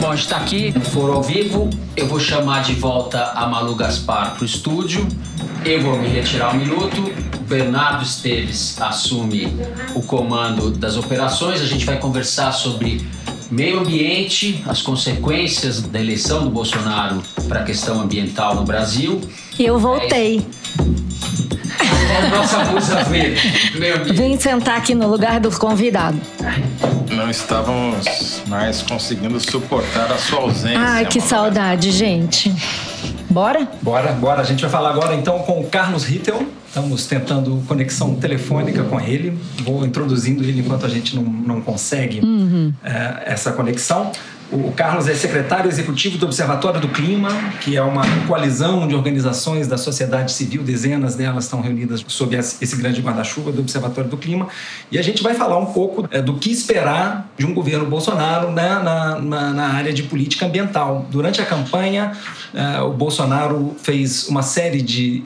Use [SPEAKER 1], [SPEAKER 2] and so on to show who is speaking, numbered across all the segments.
[SPEAKER 1] Bom, está aqui no Foro ao Vivo. Eu vou chamar de volta a Malu Gaspar para o estúdio. Eu vou me retirar um minuto. O Bernardo Esteves assume o comando das operações. A gente vai conversar sobre meio ambiente, as consequências da eleição do Bolsonaro para a questão ambiental no Brasil.
[SPEAKER 2] E eu voltei.
[SPEAKER 1] É nossa musa verde.
[SPEAKER 2] Vim sentar aqui no lugar do convidado.
[SPEAKER 3] Não estávamos mais conseguindo suportar a sua ausência.
[SPEAKER 2] Ai, que
[SPEAKER 3] Malu.
[SPEAKER 2] saudade, gente. Bora?
[SPEAKER 4] Bora, bora. A gente vai falar agora então com o Carlos Rittel. Estamos tentando conexão telefônica com ele. Vou introduzindo ele enquanto a gente não, não consegue eh, essa conexão. O Carlos é secretário executivo do Observatório do Clima, que é uma coalizão de organizações da sociedade civil, dezenas delas estão reunidas sob esse grande guarda-chuva do Observatório do Clima. E a gente vai falar um pouco eh, do que esperar de um governo Bolsonaro né, na, na, na área de política ambiental. Durante a campanha, eh, o Bolsonaro fez uma série de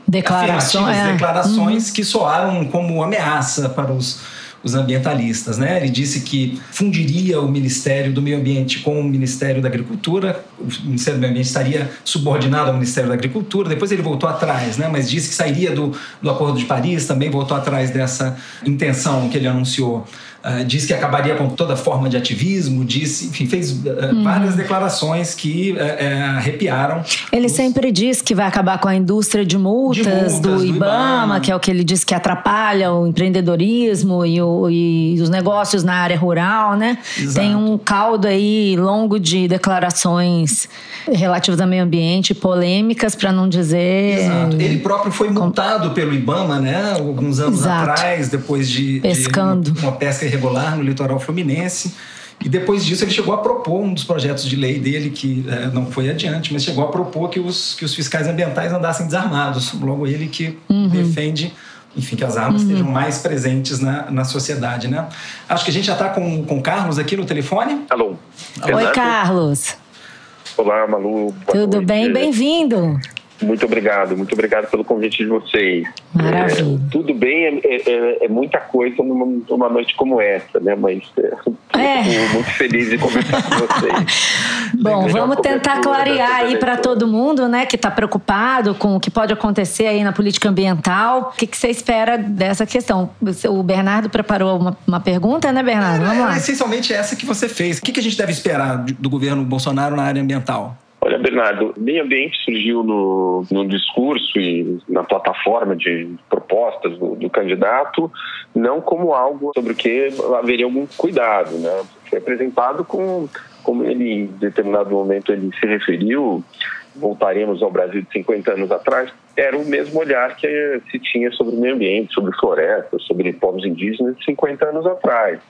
[SPEAKER 2] é.
[SPEAKER 4] declarações que soaram como ameaça para os os ambientalistas, né? Ele disse que fundiria o Ministério do Meio Ambiente com o Ministério da Agricultura, o Ministério do Meio Ambiente estaria subordinado ao Ministério da Agricultura. Depois ele voltou atrás, né? Mas disse que sairia do, do Acordo de Paris, também voltou atrás dessa intenção que ele anunciou. Ah, disse que acabaria com toda forma de ativismo, disse, enfim, fez ah, várias declarações que eh, arrepiaram.
[SPEAKER 2] Ele
[SPEAKER 4] os-
[SPEAKER 2] sempre diz que vai acabar com a indústria de multas,
[SPEAKER 4] De multas,
[SPEAKER 2] do,
[SPEAKER 4] do
[SPEAKER 2] Ibama,
[SPEAKER 4] Ibama.
[SPEAKER 2] que é o que ele diz que atrapalha o empreendedorismo e, o- e os negócios na área rural, né?
[SPEAKER 4] Exato.
[SPEAKER 2] Tem um caldo aí longo de declarações relativas ao meio ambiente, polêmicas, para não dizer.
[SPEAKER 4] Exato. Ele próprio foi multado pelo Ibama, né? Alguns anos
[SPEAKER 2] Exato.
[SPEAKER 4] atrás, depois de, de
[SPEAKER 2] Pescando.
[SPEAKER 4] uma pesca irregular no litoral fluminense. E depois disso ele chegou a propor um dos projetos de lei dele, que eh, não foi adiante, mas chegou a propor que os, que os fiscais ambientais andassem desarmados. Logo ele que
[SPEAKER 2] Uhum.
[SPEAKER 4] defende, enfim, que as armas estejam mais presentes na, na sociedade, né? Acho que a gente já está com, com o Carlos aqui no telefone.
[SPEAKER 5] Alô.
[SPEAKER 2] Oi? Carlos.
[SPEAKER 5] Olá, Malu. Boa
[SPEAKER 2] Tudo
[SPEAKER 5] noite.
[SPEAKER 2] bem? Bem-vindo.
[SPEAKER 5] Muito obrigado, muito obrigado pelo convite de vocês.
[SPEAKER 2] Maravilha.
[SPEAKER 5] É, tudo bem, é, é- é muita coisa numa, numa noite como essa, né? Mas é,
[SPEAKER 2] É.
[SPEAKER 5] fico muito feliz de conversar com vocês.
[SPEAKER 2] Bom, vamos tentar clarear aí para todo mundo, né, que está preocupado com o que pode acontecer aí na política ambiental. O que, que você espera dessa questão? O Bernardo preparou uma, uma pergunta, né, Bernardo? Vamos lá.
[SPEAKER 4] É essencialmente essa que você fez. O que, que a gente deve esperar do governo Bolsonaro na área ambiental?
[SPEAKER 5] Olha, Bernardo, meio ambiente surgiu no, no discurso e na plataforma de propostas do, do candidato, não como algo sobre o que haveria algum cuidado, né? Foi apresentado com, como ele em determinado momento ele se referiu, voltaremos ao Brasil de 50 anos atrás, era o mesmo olhar que se tinha sobre o meio ambiente, sobre florestas, sobre povos indígenas de 50 anos atrás.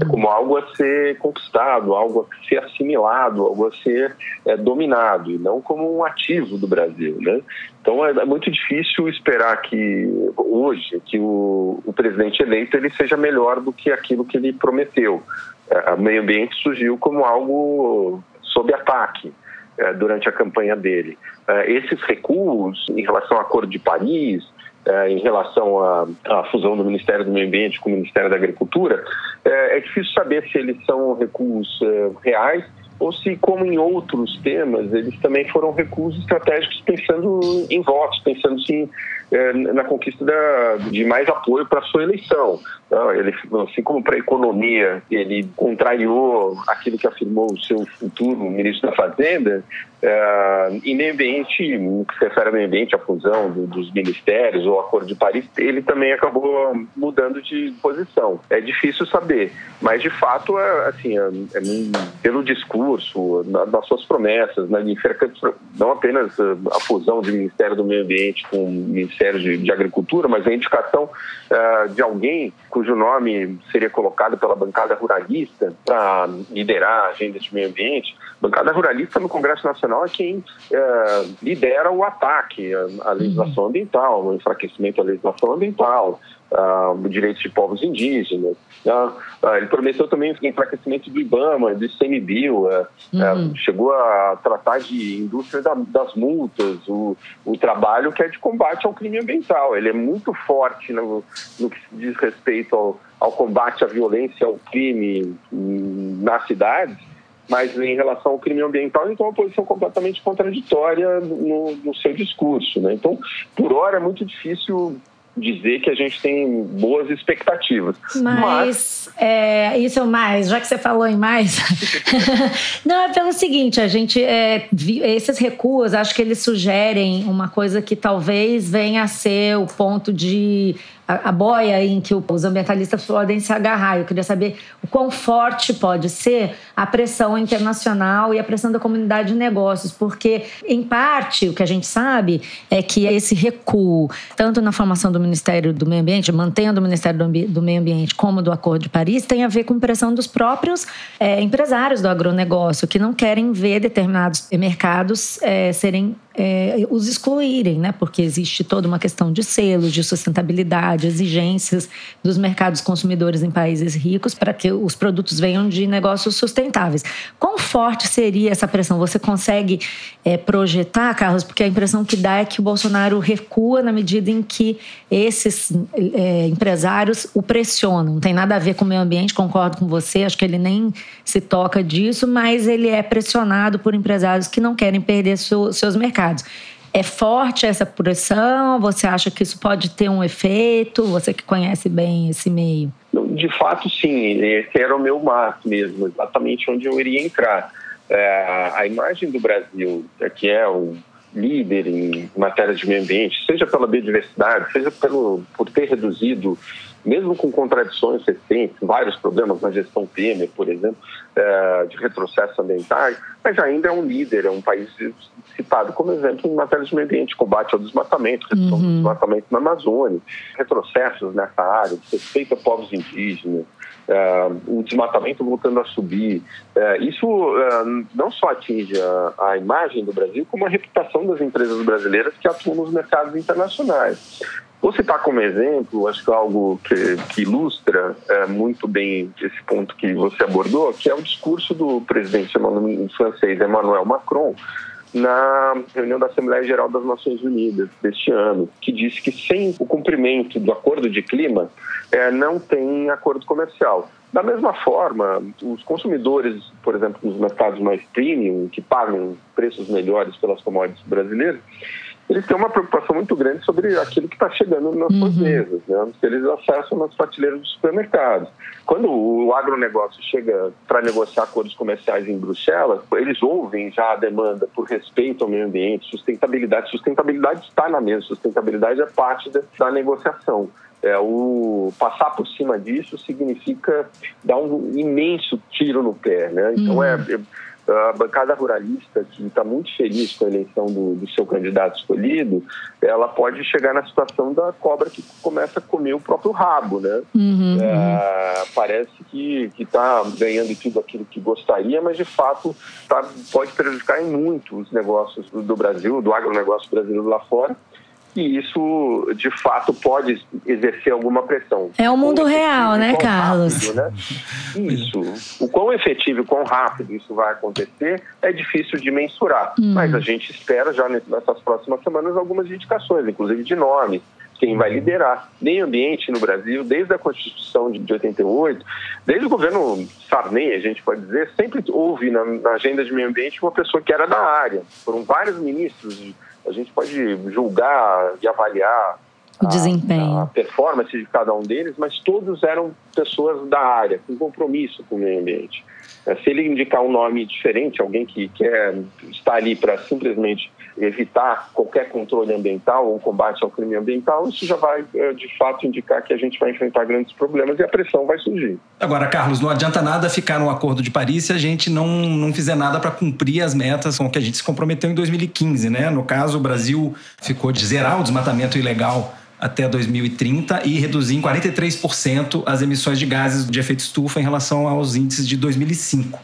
[SPEAKER 5] É como algo a ser conquistado, algo a ser assimilado, algo a ser é, dominado, e não como um ativo do Brasil. Né? Então é, é muito difícil esperar que hoje que o, o presidente eleito ele seja melhor do que aquilo que ele prometeu. É, o meio ambiente surgiu como algo sob ataque eh, durante a campanha dele. Eh, esses recuos em relação ao Acordo de Paris, eh, em relação à, à fusão do Ministério do Meio Ambiente com o Ministério da Agricultura, eh, é difícil saber se eles são recuos eh, reais ou se, como em outros temas, eles também foram recuos estratégicos pensando em votos, pensando sim eh, na conquista da, de mais apoio para sua eleição. Não, ele, assim como para a economia, ele contrariou aquilo que afirmou o seu futuro ministro da Fazenda, eh, em meio ambiente, no que se refere ao meio ambiente, a fusão do- dos ministérios ou o Acordo de Paris, ele também acabou mudando de posição. É difícil saber, mas de fato, é, assim, é, é, pelo discurso, na- nas suas promessas, na, não apenas eh, a fusão do Ministério do Meio Ambiente com o Ministério de, de Agricultura, mas a indicação eh, de alguém cujo nome seria colocado pela bancada ruralista para liderar a agenda de meio ambiente. Bancada ruralista no Congresso Nacional é quem é, lidera o ataque à legislação uhum. ambiental, o enfraquecimento da legislação ambiental, uh, direitos de povos indígenas. Uh, uh, ele prometeu também enfraquecimento do IBAMA, do ICMBio, uh, uhum. chegou a tratar de indústria da, das multas, o, o trabalho que é de combate ao crime ambiental. Ele é muito forte no, no que diz respeito ao, ao combate à violência, ao crime hum, nas cidades, mas em relação ao crime ambiental ele tem uma posição completamente contraditória no, no seu discurso. Né? Então, por hora é muito difícil dizer que a gente tem boas expectativas.
[SPEAKER 2] Mas, Mas... É, isso é mais, já que você falou em mais. Não, é pelo seguinte: a gente. É, esses recuos, acho que eles sugerem uma coisa que talvez venha a ser o ponto de a, boia em que os ambientalistas podem se agarrar. Eu queria saber o quão forte pode ser a pressão internacional e a pressão da comunidade de negócios, porque, em parte, o que a gente sabe é que esse recuo, tanto na formação do Ministério do Meio Ambiente, mantendo o Ministério do Meio Ambiente, como do Acordo de Paris, tem a ver com pressão dos próprios é, empresários do agronegócio, que não querem ver determinados mercados é, serem é, os excluírem, né? Porque existe toda uma questão de selos, de sustentabilidade, exigências dos mercados consumidores em países ricos para que os produtos venham de negócios sustentáveis. Quão forte seria essa pressão? Você consegue é, projetar, Carlos? Porque a impressão que dá é que o Bolsonaro recua na medida em que esses é, empresários o pressionam. Não tem nada a ver com o meio ambiente, concordo com você, acho que ele nem se toca disso, mas ele é pressionado por empresários que não querem perder seus mercados mercados. É forte essa pressão? Você acha que isso pode ter um efeito? Você que conhece bem esse meio.
[SPEAKER 5] De fato, sim. Esse era o meu marco mesmo, exatamente onde eu iria entrar. É, a imagem do Brasil, que é o líder em matéria de meio ambiente, seja pela biodiversidade, seja pelo, por ter reduzido mesmo com contradições recentes, vários problemas na gestão Temer, por exemplo, é, de retrocesso ambiental, mas ainda é um líder, é um país citado como exemplo em matéria de meio ambiente, combate ao desmatamento, redução uhum. do desmatamento na Amazônia, retrocessos nessa área, respeito a povos indígenas, Uh, o desmatamento voltando a subir. Uh, isso não só atinge a, a, imagem do Brasil, como a reputação das empresas brasileiras que atuam nos mercados internacionais. Vou citar como exemplo, acho que é algo que, que ilustra é, muito bem esse ponto que você abordou, que é o discurso do presidente francês Emmanuel Macron na reunião da Assembleia Geral das Nações Unidas deste ano, que disse que sem o cumprimento do acordo de clima é, não tem acordo comercial. Da mesma forma, os consumidores, por exemplo, nos mercados mais premium, que pagam preços melhores pelas commodities brasileiras, eles têm uma preocupação muito grande sobre aquilo que está chegando nas uhum. suas mesas, né? que eles acessam nas prateleiras dos supermercados. Quando o agronegócio chega para negociar acordos comerciais em Bruxelas, eles ouvem já a demanda por respeito ao meio ambiente, sustentabilidade. Sustentabilidade está na mesa, sustentabilidade é parte da, da negociação. É, o passar por cima disso significa dar um imenso tiro no pé, né? Então é, uhum. é a bancada ruralista, que está muito feliz com a eleição do, do, seu candidato escolhido, ela pode chegar na situação da cobra que começa a comer o próprio rabo, né? Uhum, é, parece que está ganhando tudo aquilo que gostaria, mas de fato tá, pode prejudicar em muito os negócios do, do Brasil, do agronegócio brasileiro lá fora que isso de fato pode exercer alguma pressão.
[SPEAKER 2] É o mundo real, né, Carlos?
[SPEAKER 5] Rápido, né? Isso. O quão efetivo e quão rápido isso vai acontecer é difícil de mensurar, hum. mas a gente espera já nessas próximas semanas algumas indicações, inclusive de nome quem vai liderar meio ambiente no Brasil, desde a Constituição de 88, desde o governo Sarney, a gente pode dizer, sempre houve na, na agenda de meio ambiente uma pessoa que era da área. Foram vários ministros a gente pode julgar e avaliar
[SPEAKER 2] o a, desempenho,
[SPEAKER 5] a performance de cada um deles, mas todos eram pessoas da área, com compromisso com o meio ambiente. É, se ele indicar um nome diferente, alguém que quer estar ali para simplesmente evitar qualquer controle ambiental ou combate ao crime ambiental, isso já vai, é, de fato, indicar que a gente vai enfrentar grandes problemas e a pressão vai surgir.
[SPEAKER 4] Agora, Carlos, não adianta nada ficar no Acordo de Paris se a gente não, não fizer nada para cumprir as metas com que a gente se comprometeu em 2015, né? No caso, o Brasil ficou de zerar o desmatamento ilegal até 2030 e reduzir em 43% as emissões de gases de efeito estufa em relação aos índices de 2005.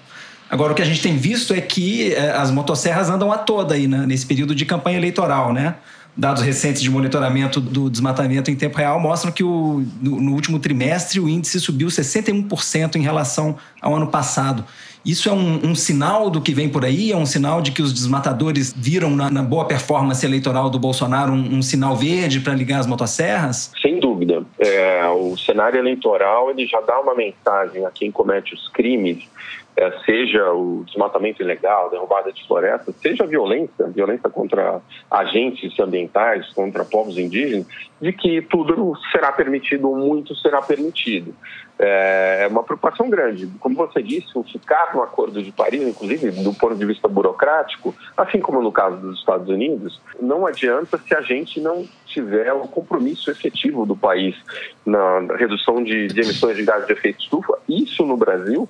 [SPEAKER 4] Agora, o que a gente tem visto é que é, as motosserras andam a toda aí né, nesse período de campanha eleitoral, né? Dados recentes de monitoramento do desmatamento em tempo real mostram que o, no, no último trimestre o índice subiu 61% em relação ao ano passado. Isso é um, um, sinal do que vem por aí? É um sinal de que os desmatadores viram na, na boa performance eleitoral do Bolsonaro um, um sinal verde para ligar as motosserras?
[SPEAKER 5] Sem dúvida. É, o cenário eleitoral ele já dá uma mensagem a quem comete os crimes é, seja o desmatamento ilegal, derrubada de florestas, seja a violência, violência contra agentes ambientais, contra povos indígenas, de que tudo será permitido ou muito será permitido. É, é uma preocupação grande. Como você disse, o ficar no Acordo de Paris, inclusive do ponto de vista burocrático, assim como no caso dos Estados Unidos, não adianta se a gente não tiver um compromisso efetivo do país na redução de, de emissões de gases de efeito estufa. Isso no Brasil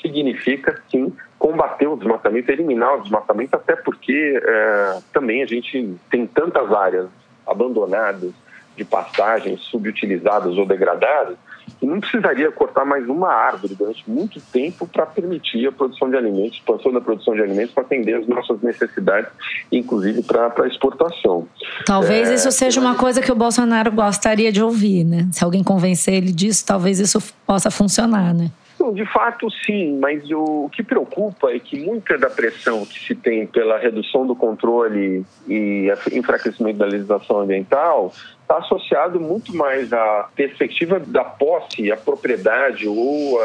[SPEAKER 5] significa, sim, combater o desmatamento, eliminar o desmatamento, até porque é, também a gente tem tantas áreas abandonadas de pastagens, subutilizadas ou degradadas, que não precisaria cortar mais uma árvore durante muito tempo para permitir a produção de alimentos, expansão da produção de alimentos para atender as nossas necessidades, inclusive para exportação.
[SPEAKER 2] Talvez é, isso seja uma coisa que o Bolsonaro gostaria de ouvir, né? Se alguém convencer ele disso, talvez isso possa funcionar, né?
[SPEAKER 5] de fato, sim, mas o que preocupa é que muita da pressão que se tem pela redução do controle e enfraquecimento da legislação ambiental está associado muito mais à perspectiva da posse, a propriedade, ou uh,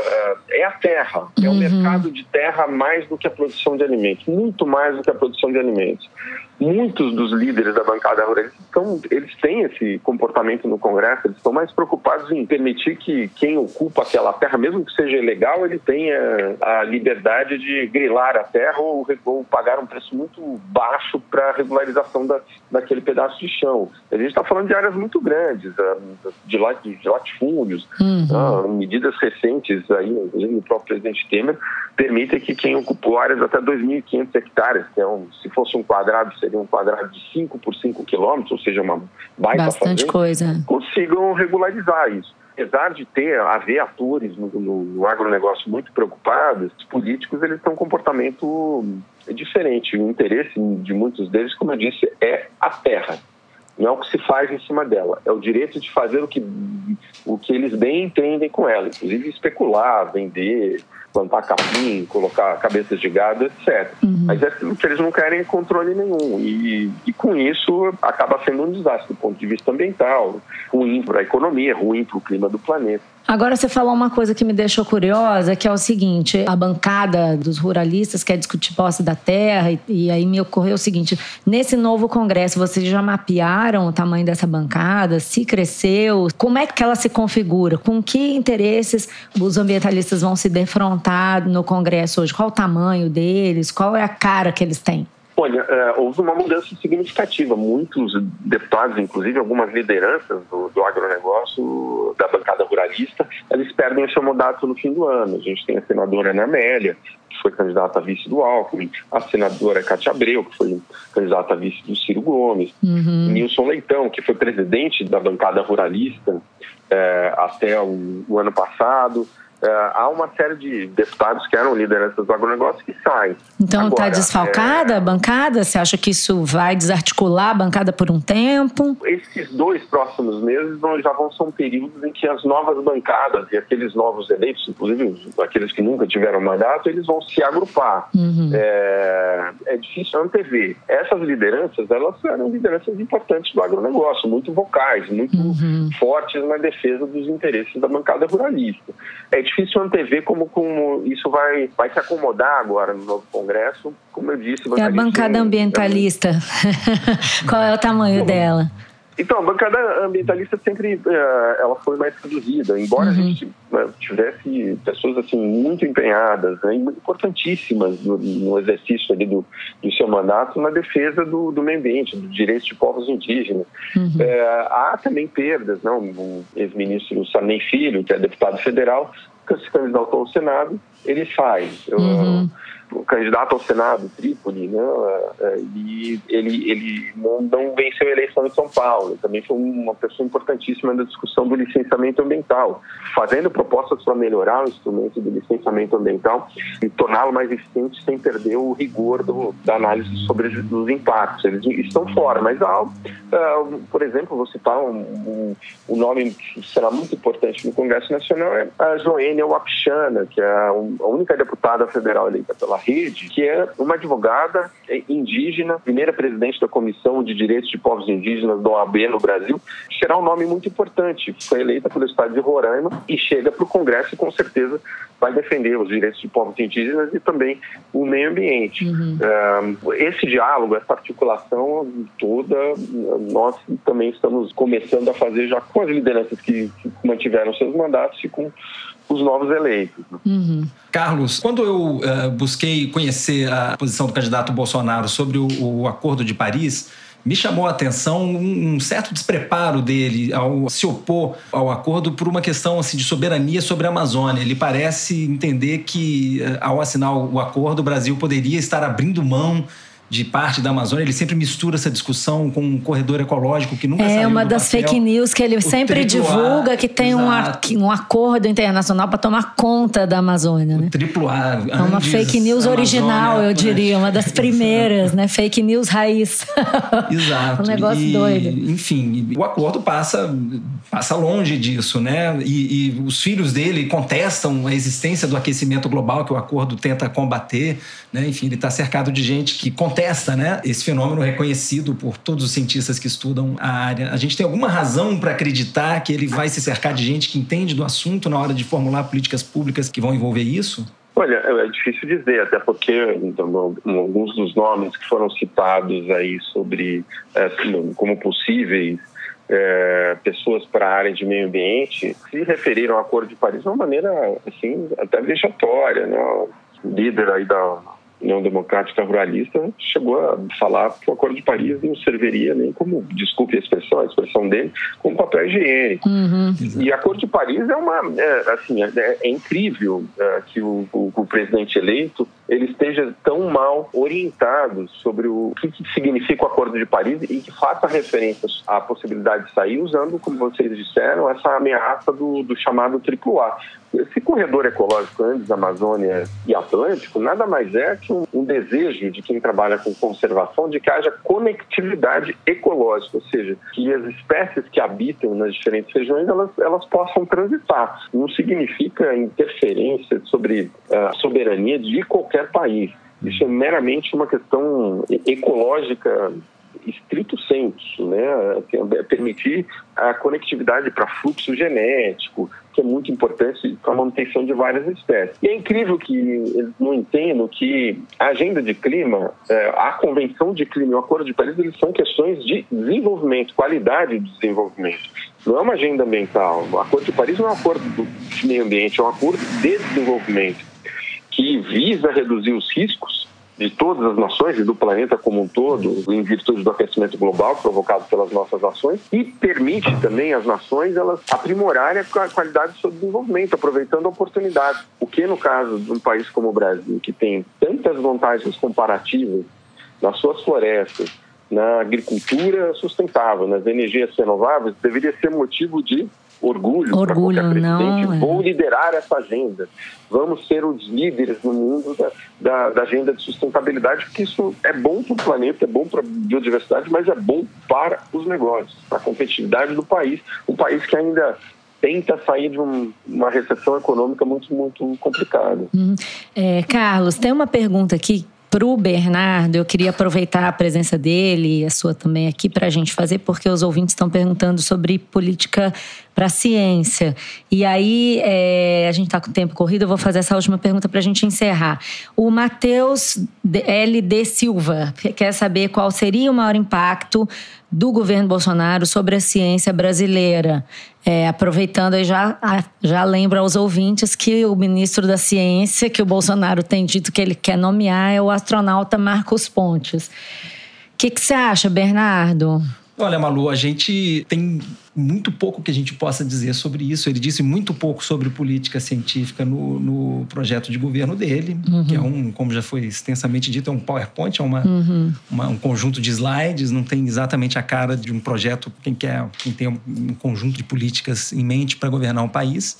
[SPEAKER 5] é a terra, é o uhum. mercado de terra mais do que a produção de alimentos, muito mais do que a produção de alimentos muitos dos líderes da bancada rural estão, eles têm esse comportamento no Congresso, eles estão mais preocupados em permitir que quem ocupa aquela terra, mesmo que seja ilegal, ele tenha a liberdade de grilar a terra ou, ou pagar um preço muito baixo para a regularização da, daquele pedaço de chão. A gente está falando de áreas muito grandes, ah, de, de latifúndios, uhum. Ah, medidas recentes aí, inclusive o próprio presidente Temer, permitem que quem ocupou áreas até 2.500 hectares, que é um, se fosse um quadrado, seria um quadrado de 5 por 5 quilômetros, ou seja, uma baita
[SPEAKER 2] Bastante fazenda, coisa.
[SPEAKER 5] consigam regularizar isso. Apesar de ter, haver atores no, no, no agronegócio muito preocupados, os políticos eles têm um comportamento diferente. O interesse de muitos deles, como eu disse, é a terra. Não é o que se faz em cima dela, é o direito de fazer o que, o que eles bem entendem com ela, inclusive especular, vender, plantar capim, colocar cabeças de gado, etc. Uhum. Mas é que eles não querem controle nenhum. E, e com isso acaba sendo um desastre do ponto de vista ambiental, ruim para a economia, ruim para o clima do planeta.
[SPEAKER 2] Agora você falou uma coisa que me deixou curiosa, que é o seguinte: a bancada dos ruralistas quer discutir posse da terra, e, e, aí me ocorreu o seguinte: nesse novo congresso, vocês já mapearam o tamanho dessa bancada? Se cresceu? Como é que ela se configura? Com que interesses os ambientalistas vão se defrontar no congresso hoje? Qual o tamanho deles? Qual é a cara que eles têm?
[SPEAKER 5] Olha, é, houve uma mudança significativa. Muitos deputados, inclusive algumas lideranças do, do agronegócio, da bancada ruralista, eles perdem o seu mandato no fim do ano. A gente tem a senadora Ana Amélia, que foi candidata a vice do Alckmin, a senadora Cátia Abreu, que foi candidata a vice do Ciro Gomes, uhum. Nilson Leitão, que foi presidente da bancada ruralista é, até o, o ano passado. É, há uma série de deputados que eram lideranças do agronegócio que saem.
[SPEAKER 2] Então está desfalcada é... a bancada? Você acha que isso vai desarticular a bancada por um tempo?
[SPEAKER 5] Esses dois próximos meses já vão ser um períodos em que as novas bancadas e aqueles novos eleitos, inclusive aqueles que nunca tiveram mandato, eles vão se agrupar. Uhum. É... é difícil antever. Essas lideranças, elas eram lideranças importantes do agronegócio, muito vocais, muito uhum. fortes na defesa dos interesses da bancada ruralista. É difícil antever como, como isso vai, vai se acomodar agora no novo Congresso. Como eu disse...
[SPEAKER 2] É a bancada ambientalista. Qual é o tamanho dela?
[SPEAKER 5] Então, a bancada ambientalista sempre uh, ela foi mais reduzida, embora uhum. a gente uh, tivesse pessoas assim muito empenhadas, né, importantíssimas no, no exercício ali do, do, seu mandato na defesa do, do meio ambiente, dos direitos de povos indígenas. Uhum. Uh, há também perdas, não? O ex-ministro Sarney Filho, que é deputado federal, se candidatou ao Senado, ele sai. Uhum o candidato ao Senado, Trípoli, né? É, e ele, ele não, venceu a eleição em São Paulo. Também foi uma pessoa importantíssima na discussão do licenciamento ambiental, fazendo propostas para melhorar o instrumento do licenciamento ambiental e torná-lo mais eficiente sem perder o rigor do, da análise sobre os impactos. Eles estão fora, mas, há, uh, por exemplo, vou citar um, um, um, nome que será muito importante no Congresso Nacional, é a Joênia Wapchana, que é a única deputada federal eleita pela Rede, que é uma advogada indígena, primeira presidente da Comissão de Direitos de Povos Indígenas da OAB no Brasil, será um nome muito importante. Foi eleita pelo estado de Roraima e chega para o Congresso e com certeza vai defender os direitos de povos indígenas e também o meio ambiente. Uhum. esse diálogo, essa articulação toda, nós também estamos começando a fazer já com as lideranças que mantiveram seus mandatos e com os novos eleitos.
[SPEAKER 4] Uhum. Carlos, quando eu uh, busquei conhecer a posição do candidato Bolsonaro sobre o, o Acordo de Paris, me chamou a atenção um, certo despreparo dele ao se opor ao acordo por uma questão assim, de soberania sobre a Amazônia. Ele parece entender que, eh, ao assinar o acordo, o Brasil poderia estar abrindo mão de parte da Amazônia, ele sempre mistura essa discussão com um corredor ecológico que nunca
[SPEAKER 2] É uma das
[SPEAKER 4] papel.
[SPEAKER 2] fake news que ele sempre divulga que tem um, um, acordo internacional para tomar conta da Amazônia, né?
[SPEAKER 4] O triplo A.
[SPEAKER 2] Andes, é uma fake news Amazônia, original, eu diria, uma das primeiras, né? Fake news raiz.
[SPEAKER 4] Exato.
[SPEAKER 2] um negócio
[SPEAKER 4] e,
[SPEAKER 2] doido.
[SPEAKER 4] Enfim, o acordo passa, passa longe disso, né? E, e os filhos dele contestam a existência do aquecimento global que o acordo tenta combater, né? Enfim, ele está cercado de gente que contesta contesta né, esse fenômeno reconhecido por todos os cientistas que estudam a área. A gente tem alguma razão para acreditar que ele vai se cercar de gente que entende do assunto na hora de formular políticas públicas que vão envolver isso?
[SPEAKER 5] Olha, é difícil dizer, até porque então, alguns dos nomes que foram citados aí sobre é, como possíveis é, pessoas para a área de meio ambiente se referiram ao Acordo de Paris de uma maneira assim até vexatória, né? O líder aí da União Democrática Ruralista chegou a falar que o Acordo de Paris não serviria nem como, desculpe a expressão, a expressão dele, como papel higiênico. Uhum. E o Acordo de Paris é uma, é, assim, é, é incrível é, que o, o, o, presidente eleito ele esteja tão mal orientado sobre o que, que significa o Acordo de Paris e que faça referências à possibilidade de sair usando, como vocês disseram, essa ameaça do, do chamado AAA. Esse corredor ecológico Andes, Amazônia e Atlântico nada mais é que um, um, desejo de quem trabalha com conservação de que haja conectividade ecológica, ou seja, que as espécies que habitam nas diferentes regiões elas, elas possam transitar. Não significa interferência sobre a soberania de qualquer país. Isso é meramente uma questão ecológica estrito senso, né? É permitir a conectividade para fluxo genético, que é muito importante para a manutenção de várias espécies. E é incrível que eles não entendam que a agenda de clima, é, a convenção de clima e o acordo de Paris, eles são questões de desenvolvimento, qualidade de desenvolvimento. Não é uma agenda ambiental. O acordo de Paris não é um acordo de meio ambiente, é um acordo de desenvolvimento que visa reduzir os riscos de todas as nações e do planeta como um todo, em virtude do aquecimento global provocado pelas nossas ações, e permite também às nações elas aprimorarem a qualidade do seu desenvolvimento, aproveitando a oportunidade. O que, no caso de um país como o Brasil, que tem tantas vantagens comparativas nas suas florestas, na agricultura sustentável, nas energias renováveis, deveria ser motivo de orgulho,
[SPEAKER 2] orgulho para qualquer presidente.
[SPEAKER 5] Não, Vou liderar essa agenda. Vamos ser os líderes no mundo da, da, da agenda de sustentabilidade, porque isso é bom para o planeta, é bom para a biodiversidade, mas é bom para os negócios, para a competitividade do país. Um país que ainda tenta sair de um, uma recessão econômica muito, muito complicada.
[SPEAKER 2] Hum. É, Carlos, tem uma pergunta aqui para o Bernardo, eu queria aproveitar a presença dele e a sua também aqui para a gente fazer, porque os ouvintes estão perguntando sobre política para a ciência. E aí, é, a gente está com o tempo corrido, eu vou fazer essa última pergunta para a gente encerrar. O Matheus LD Silva quer saber qual seria o maior impacto do governo Bolsonaro sobre a ciência brasileira. É, aproveitando já, já lembro aos ouvintes que o ministro da Ciência, que o Bolsonaro tem dito que ele quer nomear, é o astronauta Marcos Pontes. O que você acha, Bernardo?
[SPEAKER 4] Olha, Malu, a gente tem muito pouco que a gente possa dizer sobre isso. Ele disse muito pouco sobre política científica no, no projeto de governo dele, uhum. que é um, como já foi extensamente dito, é um PowerPoint, é uma, uhum. uma, um conjunto de slides, não tem exatamente a cara de um projeto, quem quer, quem tem um, um conjunto de políticas em mente para governar um país.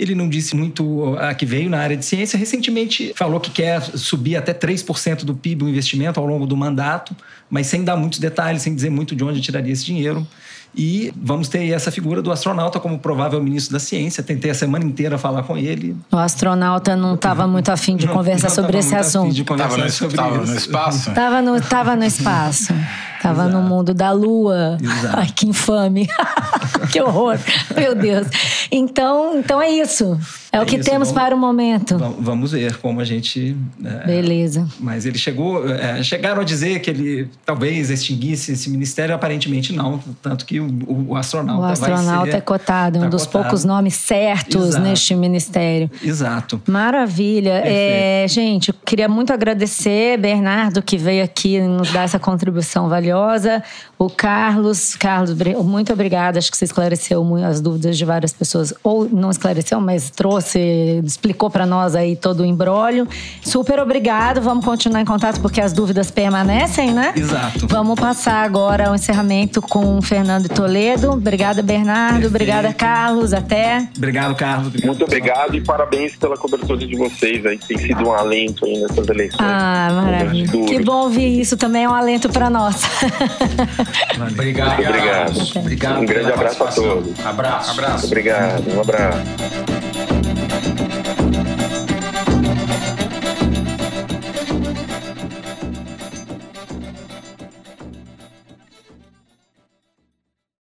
[SPEAKER 4] Ele não disse muito a que veio na área de ciência. Recentemente falou que quer subir até 3% do PIB o investimento ao longo do mandato, mas sem dar muitos detalhes, sem dizer muito de onde tiraria esse dinheiro. E vamos ter essa figura do astronauta como provável ministro da ciência. Tentei a semana inteira falar com ele.
[SPEAKER 2] O astronauta não estava muito afim de conversar
[SPEAKER 4] não,
[SPEAKER 2] sobre esse assunto.
[SPEAKER 3] Estava no, no, espaço?
[SPEAKER 2] Estava no, tava no espaço. Tava Exato. no mundo da lua. Exato. Ai, que infame. que horror. Meu Deus. Então, então é isso. É, é o que isso, temos vamos, para o momento.
[SPEAKER 4] Vamos ver como a gente.
[SPEAKER 2] É, Beleza.
[SPEAKER 4] Mas ele chegou. É, chegaram a dizer que ele talvez extinguisse esse ministério, aparentemente não. Tanto que o, o astronauta.
[SPEAKER 2] O astronauta
[SPEAKER 4] ser,
[SPEAKER 2] é cotado, um tá dos cotado. poucos nomes certos Exato. neste ministério.
[SPEAKER 4] Exato.
[SPEAKER 2] Maravilha. É, gente, eu queria muito agradecer Bernardo que veio aqui nos dar essa contribuição valiosa. O Carlos, Carlos, muito obrigada. Acho que você esclareceu as dúvidas de várias pessoas, ou não esclareceu, mas trouxe, explicou para nós aí todo o embrólio. Super obrigado. Vamos continuar em contato porque as dúvidas permanecem, né?
[SPEAKER 4] Exato.
[SPEAKER 2] Vamos passar agora ao encerramento com o Fernando Toledo. Obrigada, Bernardo. Perfeito. Obrigada, Carlos. Até.
[SPEAKER 4] Obrigado, Carlos.
[SPEAKER 5] Obrigado, muito obrigado e parabéns pela cobertura de vocês aí. Tem sido um alento aí nessas eleições.
[SPEAKER 2] Ah, maravilha. Que bom ouvir isso também é um alento para nós.
[SPEAKER 5] Obrigado. Obrigado.
[SPEAKER 3] Obrigado.
[SPEAKER 5] Um grande abraço a todos.
[SPEAKER 3] Abraço.
[SPEAKER 5] abraço. Obrigado. Um abraço.